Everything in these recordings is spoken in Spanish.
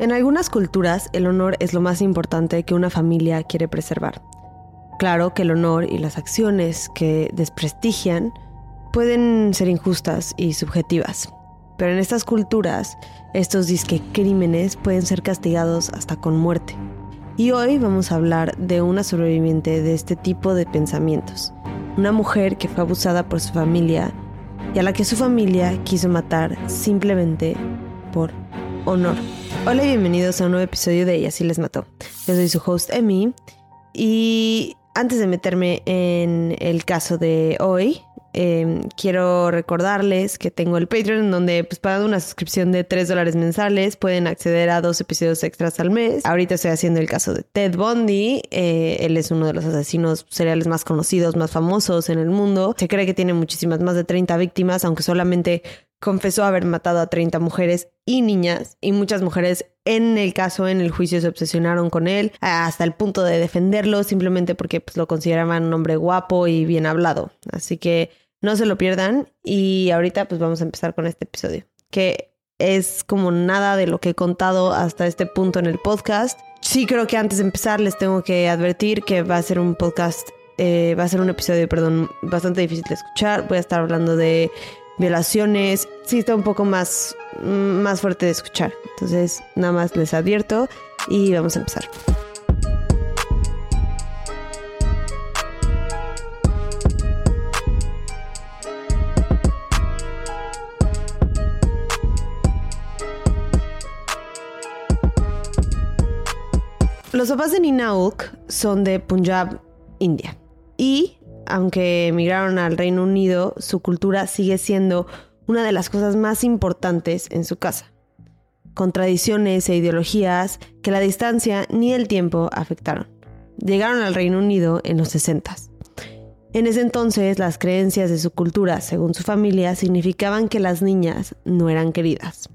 En algunas culturas, el honor es lo más importante que una familia quiere preservar. Claro que el honor y las acciones que desprestigian pueden ser injustas y subjetivas, pero en estas culturas, estos disque crímenes pueden ser castigados hasta con muerte. Y hoy vamos a hablar de una sobreviviente de este tipo de pensamientos, una mujer que fue abusada por su familia y a la que su familia quiso matar simplemente por honor. Hola y bienvenidos a un nuevo episodio de Y así les mató. Yo soy su host Emi y antes de meterme en el caso de hoy, em, quiero recordarles que tengo el Patreon donde pues pagando una suscripción de 3 dólares mensuales pueden acceder a dos episodios extras al mes. Ahorita estoy haciendo el caso de Ted Bundy. Eh, él es uno de los asesinos seriales más conocidos, más famosos en el mundo. Se cree que tiene muchísimas, más de 30 víctimas, aunque solamente confesó haber matado a 30 mujeres y niñas y muchas mujeres en el caso, en el juicio se obsesionaron con él hasta el punto de defenderlo simplemente porque pues, lo consideraban un hombre guapo y bien hablado. Así que no se lo pierdan y ahorita pues vamos a empezar con este episodio que es como nada de lo que he contado hasta este punto en el podcast. Sí creo que antes de empezar les tengo que advertir que va a ser un podcast, eh, va a ser un episodio, perdón, bastante difícil de escuchar. Voy a estar hablando de violaciones, sí está un poco más, más fuerte de escuchar. Entonces, nada más les advierto y vamos a empezar. Los papás de Nina son de Punjab, India. Y aunque emigraron al Reino Unido, su cultura sigue siendo una de las cosas más importantes en su casa, con tradiciones e ideologías que la distancia ni el tiempo afectaron. Llegaron al Reino Unido en los 60. En ese entonces, las creencias de su cultura, según su familia, significaban que las niñas no eran queridas.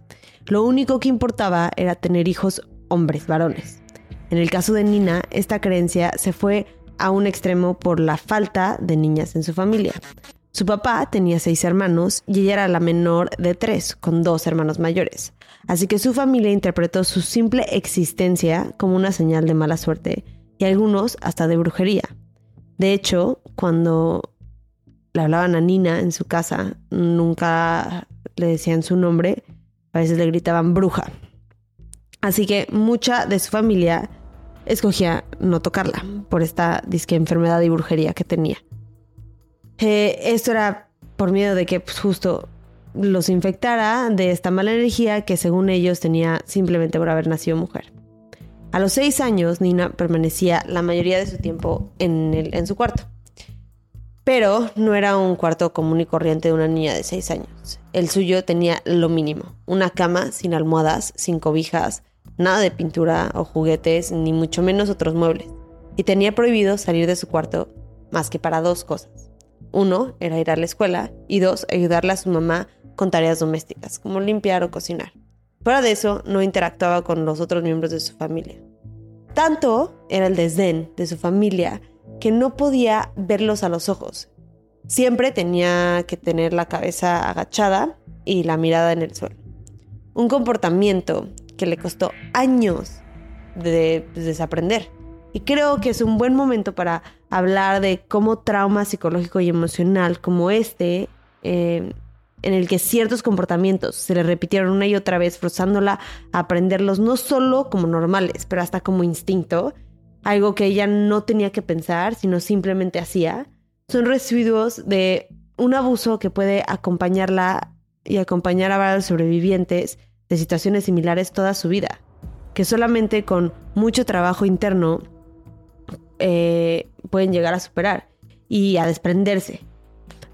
Lo único que importaba era tener hijos hombres, varones. En el caso de Nina, esta creencia se fue a un extremo por la falta de niñas en su familia. Su papá tenía seis hermanos y ella era la menor de tres, con dos hermanos mayores. Así que su familia interpretó su simple existencia como una señal de mala suerte y algunos hasta de brujería. De hecho, cuando le hablaban a Nina en su casa, nunca le decían su nombre, a veces le gritaban bruja. Así que mucha de su familia escogía no tocarla por esta disque enfermedad y brujería que tenía. Eh, esto era por miedo de que pues, justo los infectara de esta mala energía que según ellos tenía simplemente por haber nacido mujer. A los seis años, Nina permanecía la mayoría de su tiempo en, el, en su cuarto. Pero no era un cuarto común y corriente de una niña de seis años. El suyo tenía lo mínimo, una cama sin almohadas, sin cobijas, nada de pintura o juguetes, ni mucho menos otros muebles, y tenía prohibido salir de su cuarto más que para dos cosas. Uno era ir a la escuela y dos, ayudarle a su mamá con tareas domésticas, como limpiar o cocinar. Fuera de eso, no interactuaba con los otros miembros de su familia. Tanto era el desdén de su familia que no podía verlos a los ojos. Siempre tenía que tener la cabeza agachada y la mirada en el suelo. Un comportamiento que le costó años de pues, desaprender. Y creo que es un buen momento para hablar de cómo trauma psicológico y emocional como este, eh, en el que ciertos comportamientos se le repitieron una y otra vez, forzándola a aprenderlos no solo como normales, pero hasta como instinto, algo que ella no tenía que pensar, sino simplemente hacía, son residuos de un abuso que puede acompañarla y acompañar a varios sobrevivientes de situaciones similares toda su vida, que solamente con mucho trabajo interno eh, pueden llegar a superar y a desprenderse.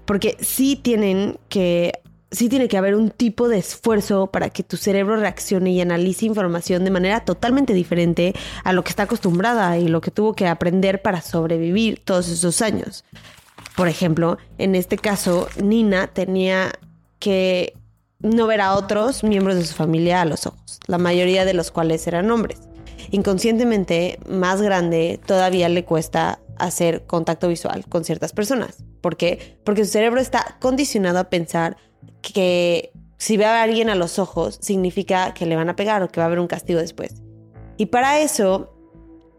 Porque sí tienen que, sí tiene que haber un tipo de esfuerzo para que tu cerebro reaccione y analice información de manera totalmente diferente a lo que está acostumbrada y lo que tuvo que aprender para sobrevivir todos esos años. Por ejemplo, en este caso, Nina tenía que no ver a otros miembros de su familia a los ojos, la mayoría de los cuales eran hombres. Inconscientemente, más grande, todavía le cuesta hacer contacto visual con ciertas personas. ¿Por qué? Porque su cerebro está condicionado a pensar que si ve a alguien a los ojos, significa que le van a pegar o que va a haber un castigo después. Y para eso,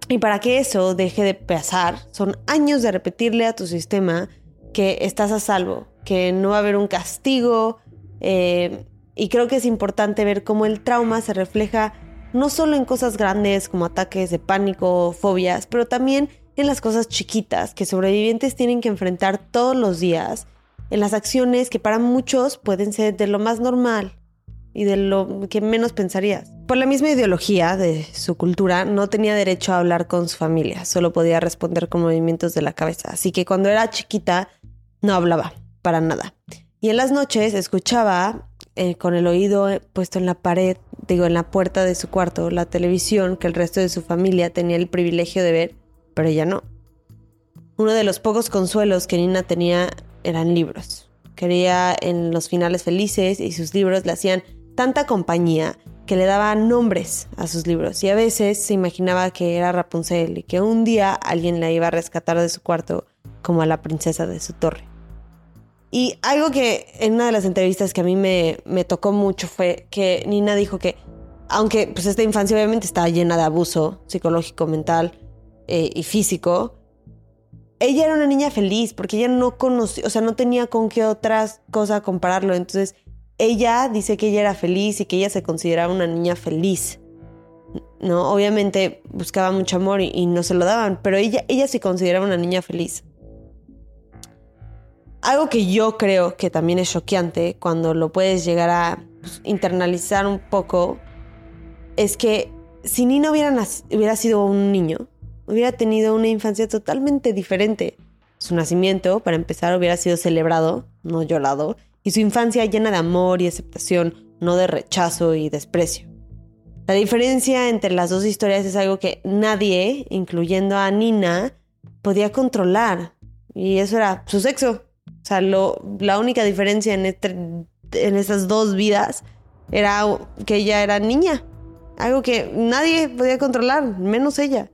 y para que eso deje de pasar, son años de repetirle a tu sistema que estás a salvo, que no va a haber un castigo. Eh, y creo que es importante ver cómo el trauma se refleja no solo en cosas grandes como ataques de pánico, fobias, pero también en las cosas chiquitas que sobrevivientes tienen que enfrentar todos los días en las acciones que para muchos pueden ser de lo más normal y de lo que menos pensarías. Por la misma ideología de su cultura, no tenía derecho a hablar con su familia, solo podía responder con movimientos de la cabeza. Así que cuando era chiquita, no hablaba para nada. Y en las noches escuchaba eh, con el oído puesto en la pared, digo, en la puerta de su cuarto, la televisión que el resto de su familia tenía el privilegio de ver, pero ella no. Uno de los pocos consuelos que Nina tenía eran libros. Quería en los finales felices y sus libros le hacían tanta compañía que le daban nombres a sus libros y a veces se imaginaba que era Rapunzel y que un día alguien la iba a rescatar de su cuarto como a la princesa de su torre. Y algo que en una de las entrevistas que a mí me, me tocó mucho fue que Nina dijo que aunque pues esta infancia obviamente estaba llena de abuso psicológico, mental eh, y físico, ella era una niña feliz porque ella no conocía, o sea, no tenía con qué otras cosas compararlo. Entonces, ella dice que ella era feliz y que ella se consideraba una niña feliz. No, obviamente buscaba mucho amor y, no se lo daban, pero ella, ella se consideraba una niña feliz. Algo que yo creo que también es choqueante cuando lo puedes llegar a pues, internalizar un poco es que si Nina hubiera, hubiera sido un niño, hubiera tenido una infancia totalmente diferente. Su nacimiento, para empezar, hubiera sido celebrado, no llorado, y su infancia llena de amor y aceptación, no de rechazo y desprecio. La diferencia entre las dos historias es algo que nadie, incluyendo a Nina, podía controlar. Y eso era su sexo. O sea, la única diferencia en, este, estas dos vidas era que ella era niña. Algo que nadie podía controlar, menos ella.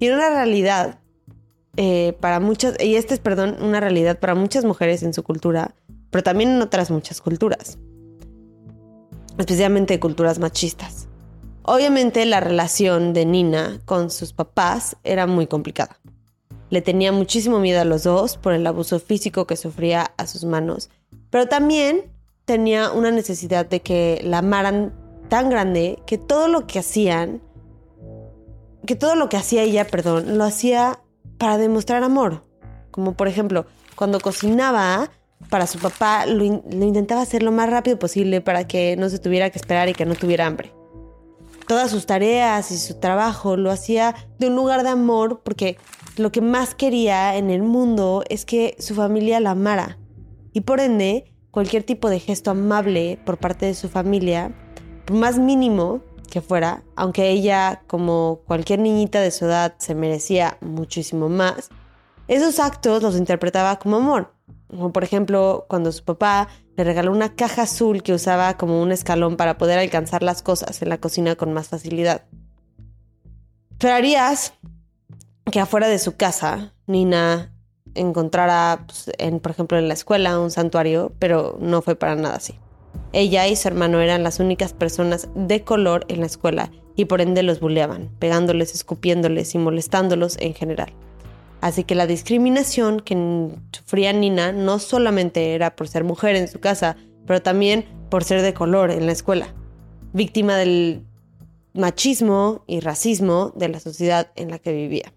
Y una realidad eh, para muchas, y esta es, perdón, una realidad para muchas mujeres en su cultura, pero también en otras muchas culturas, especialmente culturas machistas. Obviamente la relación de Nina con sus papás era muy complicada. Le tenía muchísimo miedo a los dos por el abuso físico que sufría a sus manos, pero también tenía una necesidad de que la amaran tan grande que todo lo que hacían que todo lo que hacía ella, perdón, lo hacía para demostrar amor. Como por ejemplo, cuando cocinaba para su papá, lo, intentaba hacer lo más rápido posible para que no se tuviera que esperar y que no tuviera hambre. Todas sus tareas y su trabajo lo hacía de un lugar de amor porque lo que más quería en el mundo es que su familia la amara. Y por ende, cualquier tipo de gesto amable por parte de su familia, por más mínimo, que fuera, aunque ella, como cualquier niñita de su edad, se merecía muchísimo más, esos actos los interpretaba como amor. Como por ejemplo, cuando su papá le regaló una caja azul que usaba como un escalón para poder alcanzar las cosas en la cocina con más facilidad. Esperarías que afuera de su casa, Nina encontrara, pues, por ejemplo, en la escuela un santuario, pero no fue para nada así. Ella y su hermano eran las únicas personas de color en la escuela y por ende los bulleaban, pegándoles, escupiéndoles y molestándolos en general. Así que la discriminación que sufría Nina no solamente era por ser mujer en su casa, pero también por ser de color en la escuela, víctima del machismo y racismo de la sociedad en la que vivía.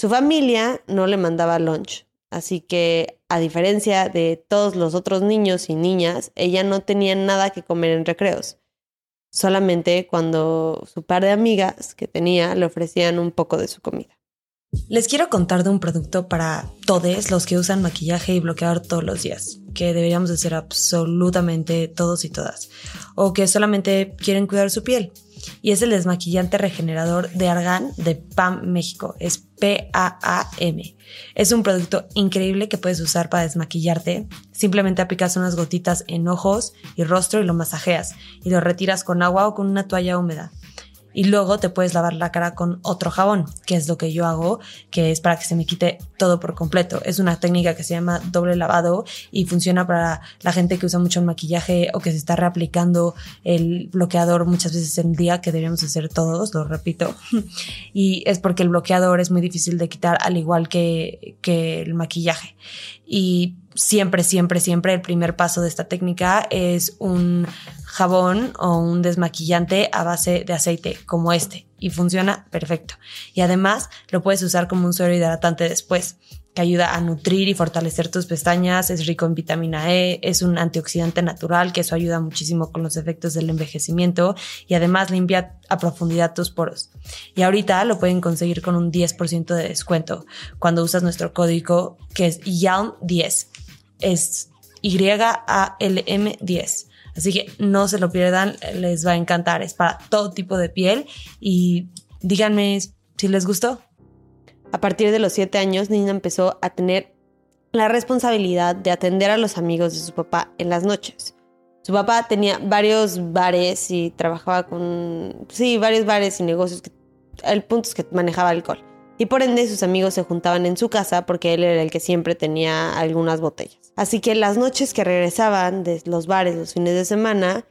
Su familia no le mandaba lunch, Así que, a diferencia de todos los otros niños y niñas, ella no tenía nada que comer en recreos. Solamente cuando su par de amigas que tenía le ofrecían un poco de su comida. Les quiero contar de un producto para todos los que usan maquillaje y bloqueador todos los días, que deberíamos de ser absolutamente todos y todas, o que solamente quieren cuidar su piel y es el desmaquillante regenerador de argán de PAM México. Es P-A-A-M. Es un producto increíble que puedes usar para desmaquillarte. Simplemente aplicas unas gotitas en ojos y rostro y lo masajeas y lo retiras con agua o con una toalla húmeda. Y luego te puedes lavar la cara con otro jabón, que es lo que yo hago, que es para que se me quite todo por completo. Es una técnica que se llama doble lavado y funciona para la gente que usa mucho el maquillaje o que se está reaplicando el bloqueador muchas veces en día, que debemos hacer todos, lo repito. Y es porque el bloqueador es muy difícil de quitar al igual que, que el maquillaje. Y siempre, siempre, siempre el primer paso de esta técnica es un jabón o un desmaquillante a base de aceite como este y funciona perfecto. Y además lo puedes usar como un suero hidratante después que ayuda a nutrir y fortalecer tus pestañas, es rico en vitamina E, es un antioxidante natural que eso ayuda muchísimo con los efectos del envejecimiento y además limpia a profundidad tus poros. Y ahorita lo pueden conseguir con un 10% de descuento cuando usas nuestro código que es YALM10 es Y-A-L-M 10. Así que no se lo pierdan, les va a encantar. Es para todo tipo de piel y díganme si les gustó. A partir de los siete años, Nina empezó a tener la responsabilidad de atender a los amigos de su papá en las noches. Su papá tenía varios bares y trabajaba con, sí, varios bares y negocios. El punto es que manejaba alcohol y por ende sus amigos se juntaban en su casa porque él era el que siempre tenía algunas botellas. Así que las noches que regresaban de los bares los fines de semana,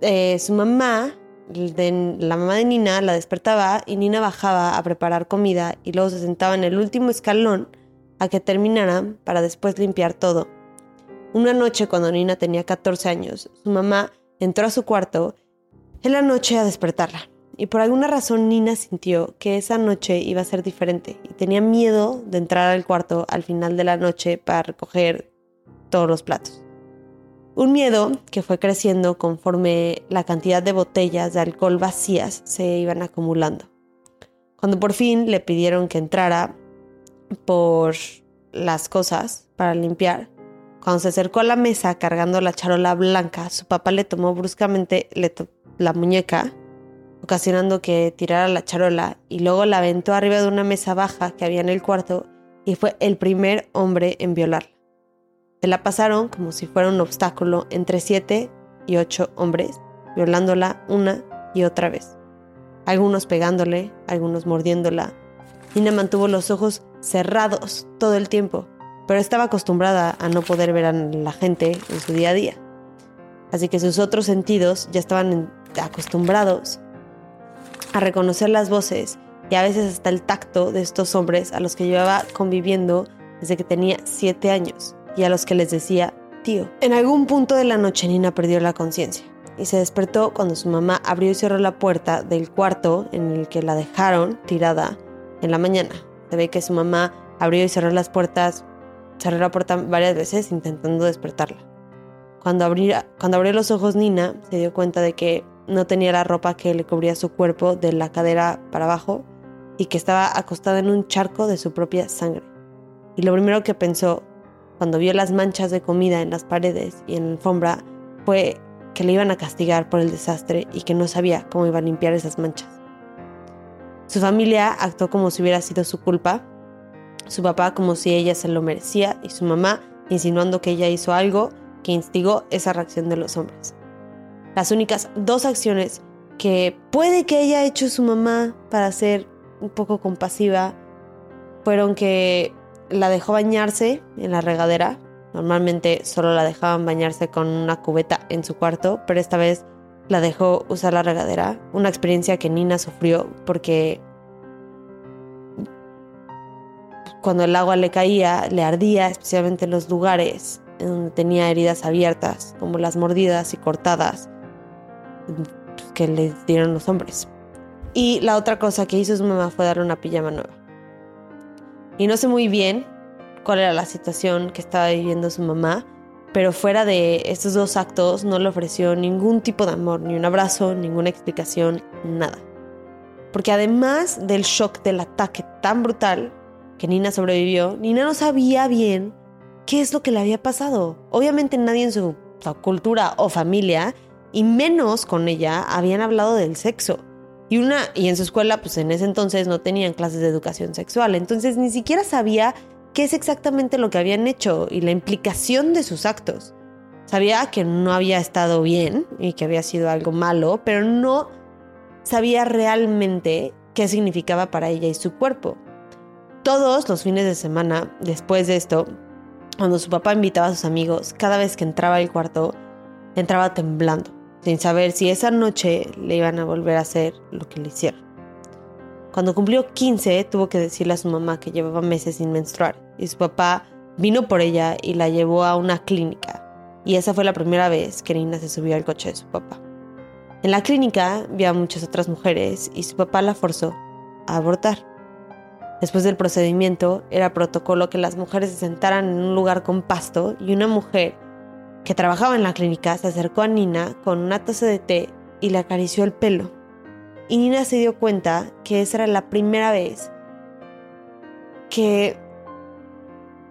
eh, su mamá, la mamá de Nina, la despertaba y Nina bajaba a preparar comida y luego se sentaba en el último escalón a que terminaran para después limpiar todo. Una noche cuando Nina tenía 14 años, su mamá entró a su cuarto en la noche a despertarla y por alguna razón Nina sintió que esa noche iba a ser diferente y tenía miedo de entrar al cuarto al final de la noche para recoger todos los platos. Un miedo que fue creciendo conforme la cantidad de botellas de alcohol vacías se iban acumulando. Cuando por fin le pidieron que entrara por las cosas para limpiar, cuando se acercó a la mesa cargando la charola blanca, su papá le tomó bruscamente la muñeca ocasionando que tirara la charola y luego la aventó arriba de una mesa baja que había en el cuarto y fue el primer hombre en violarla. Se la pasaron como si fuera un obstáculo entre siete y ocho hombres, violándola una y otra vez. Algunos pegándole, algunos mordiéndola. Nina mantuvo los ojos cerrados todo el tiempo, pero estaba acostumbrada a no poder ver a la gente en su día a día. Así que sus otros sentidos ya estaban acostumbrados a reconocer las voces y a veces hasta el tacto de estos hombres a los que llevaba conviviendo desde que tenía siete años y a los que les decía tío. En algún punto de la noche Nina perdió la conciencia y se despertó cuando su mamá abrió y cerró la puerta del cuarto en el que la dejaron tirada en la mañana. Se ve que su mamá abrió y cerró las puertas, cerró la puerta varias veces intentando despertarla. Cuando, cuando abrió los ojos Nina se dio cuenta de que no tenía la ropa que le cubría su cuerpo de la cadera para abajo y que estaba acostada en un charco de su propia sangre. Y lo primero que pensó cuando vio las manchas de comida en las paredes y en la alfombra fue que le iban a castigar por el desastre y que no sabía cómo iba a limpiar esas manchas. Su familia actuó como si hubiera sido su culpa, su papá como si ella se lo merecía y su mamá insinuando que ella hizo algo que instigó esa reacción de los hombres. Las únicas dos acciones que puede que haya hecho su mamá para ser un poco compasiva fueron que la dejó bañarse en la regadera. Normalmente solo la dejaban bañarse con una cubeta en su cuarto, pero esta vez la dejó usar la regadera. Una experiencia que Nina sufrió porque cuando el agua le caía, le ardía, especialmente en los lugares en donde tenía heridas abiertas, como las mordidas y cortadas que le dieron los hombres. Y la otra cosa que hizo su mamá fue darle una pijama nueva. Y no sé muy bien cuál era la situación que estaba viviendo su mamá, pero fuera de estos dos actos no le ofreció ningún tipo de amor, ni un abrazo, ninguna explicación, nada. Porque además del shock del ataque tan brutal que Nina sobrevivió, Nina no sabía bien qué es lo que le había pasado. Obviamente nadie en su cultura o familia y menos con ella habían hablado del sexo. Y una y en su escuela pues en ese entonces no tenían clases de educación sexual, entonces ni siquiera sabía qué es exactamente lo que habían hecho y la implicación de sus actos. Sabía que no había estado bien y que había sido algo malo, pero no sabía realmente qué significaba para ella y su cuerpo. Todos los fines de semana, después de esto, cuando su papá invitaba a sus amigos, cada vez que entraba al cuarto, entraba temblando, sin saber si esa noche le iban a volver a hacer lo que le hicieron. Cuando cumplió 15, tuvo que decirle a su mamá que llevaba meses sin menstruar, y su papá vino por ella y la llevó a una clínica. Y esa fue la primera vez que Nina se subió al coche de su papá. En la clínica vio a muchas otras mujeres y su papá la forzó a abortar. Después del procedimiento, era protocolo que las mujeres se sentaran en un lugar con pasto y una mujer que trabajaba en la clínica se acercó a Nina con una taza de té y le acarició el pelo. Y Nina se dio cuenta que esa era la primera vez que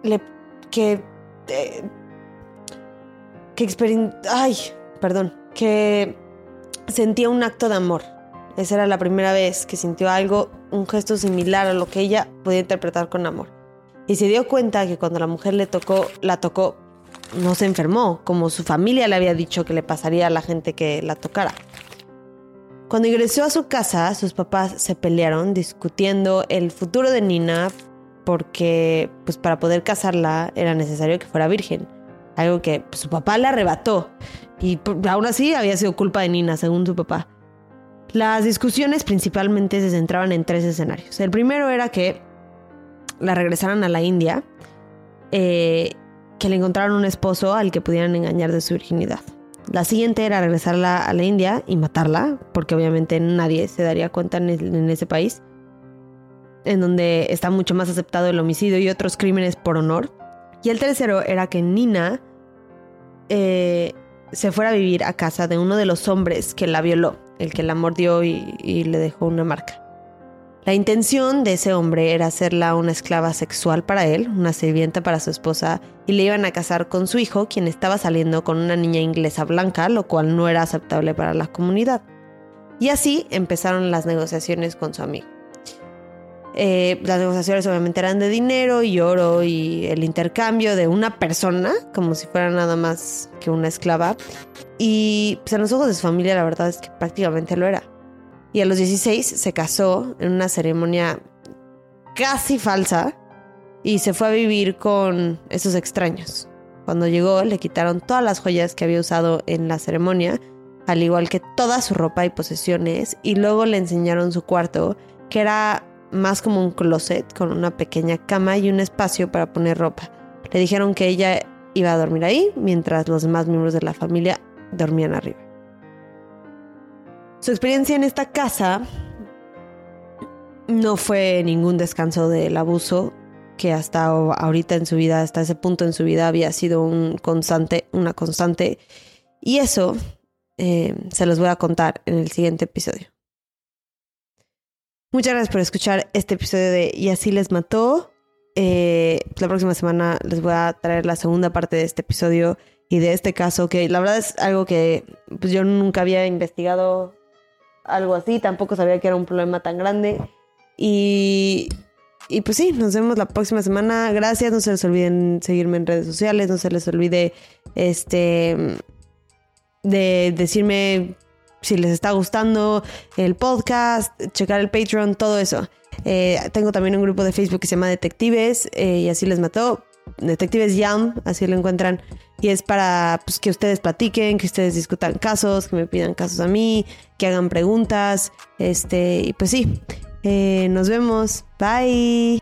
le que eh, que ay, perdón, que sentía un acto de amor. Esa era la primera vez que sintió algo, un gesto similar a lo que ella podía interpretar con amor. Y se dio cuenta que cuando la mujer le tocó, la tocó, no se enfermó, como su familia le había dicho que le pasaría a la gente que la tocara. Cuando ingresó a su casa, sus papás se pelearon discutiendo el futuro de Nina porque pues para poder casarla era necesario que fuera virgen, algo que pues, su papá le arrebató y aún así había sido culpa de Nina, según su papá. Las discusiones principalmente se centraban en tres escenarios. El primero era que la regresaran a la India, eh, que le encontraran un esposo al que pudieran engañar de su virginidad. La siguiente era regresarla a la India y matarla, porque obviamente nadie se daría cuenta en, ese país, en donde está mucho más aceptado el homicidio y otros crímenes por honor. Y el tercero era que Nina eh, se fuera a vivir a casa de uno de los hombres que la violó, el que la mordió y, le dejó una marca. La intención de ese hombre era hacerla una esclava sexual para él, una sirvienta para su esposa, y le iban a casar con su hijo, quien estaba saliendo con una niña inglesa blanca, lo cual no era aceptable para la comunidad. Y así empezaron las negociaciones con su amigo. Eh, las negociaciones obviamente eran de dinero y oro y el intercambio de una persona, como si fuera nada más que una esclava. Y pues los ojos de su familia la verdad es que prácticamente lo era. Y a los 16 se casó en una ceremonia casi falsa y se fue a vivir con esos extraños. Cuando llegó le quitaron todas las joyas que había usado en la ceremonia, al igual que toda su ropa y posesiones, y luego le enseñaron su cuarto, que era más como un closet con una pequeña cama y un espacio para poner ropa. Le dijeron que ella iba a dormir ahí mientras los demás miembros de la familia dormían arriba. Su experiencia en esta casa no fue ningún descanso del abuso que hasta ahorita en su vida, hasta ese punto en su vida había sido un constante, una constante. Y eso eh, se los voy a contar en el siguiente episodio. Muchas gracias por escuchar este episodio de Y así les mató. Eh, la próxima semana les voy a traer la segunda parte de este episodio y de este caso, que la verdad es algo que pues, yo nunca había investigado algo así, tampoco sabía que era un problema tan grande. Y, y pues sí, nos vemos la próxima semana. Gracias, no se les olviden seguirme en redes sociales, no se les olvide este de decirme si les está gustando el podcast, checar el Patreon, todo eso. Eh, tengo también un grupo de Facebook que se llama Detectives eh, y así les mató. Detectives Yam, así lo encuentran. Y es para pues, que ustedes platiquen, que ustedes discutan casos, que me pidan casos a mí, que hagan preguntas. Este, y pues sí, eh, nos vemos. Bye.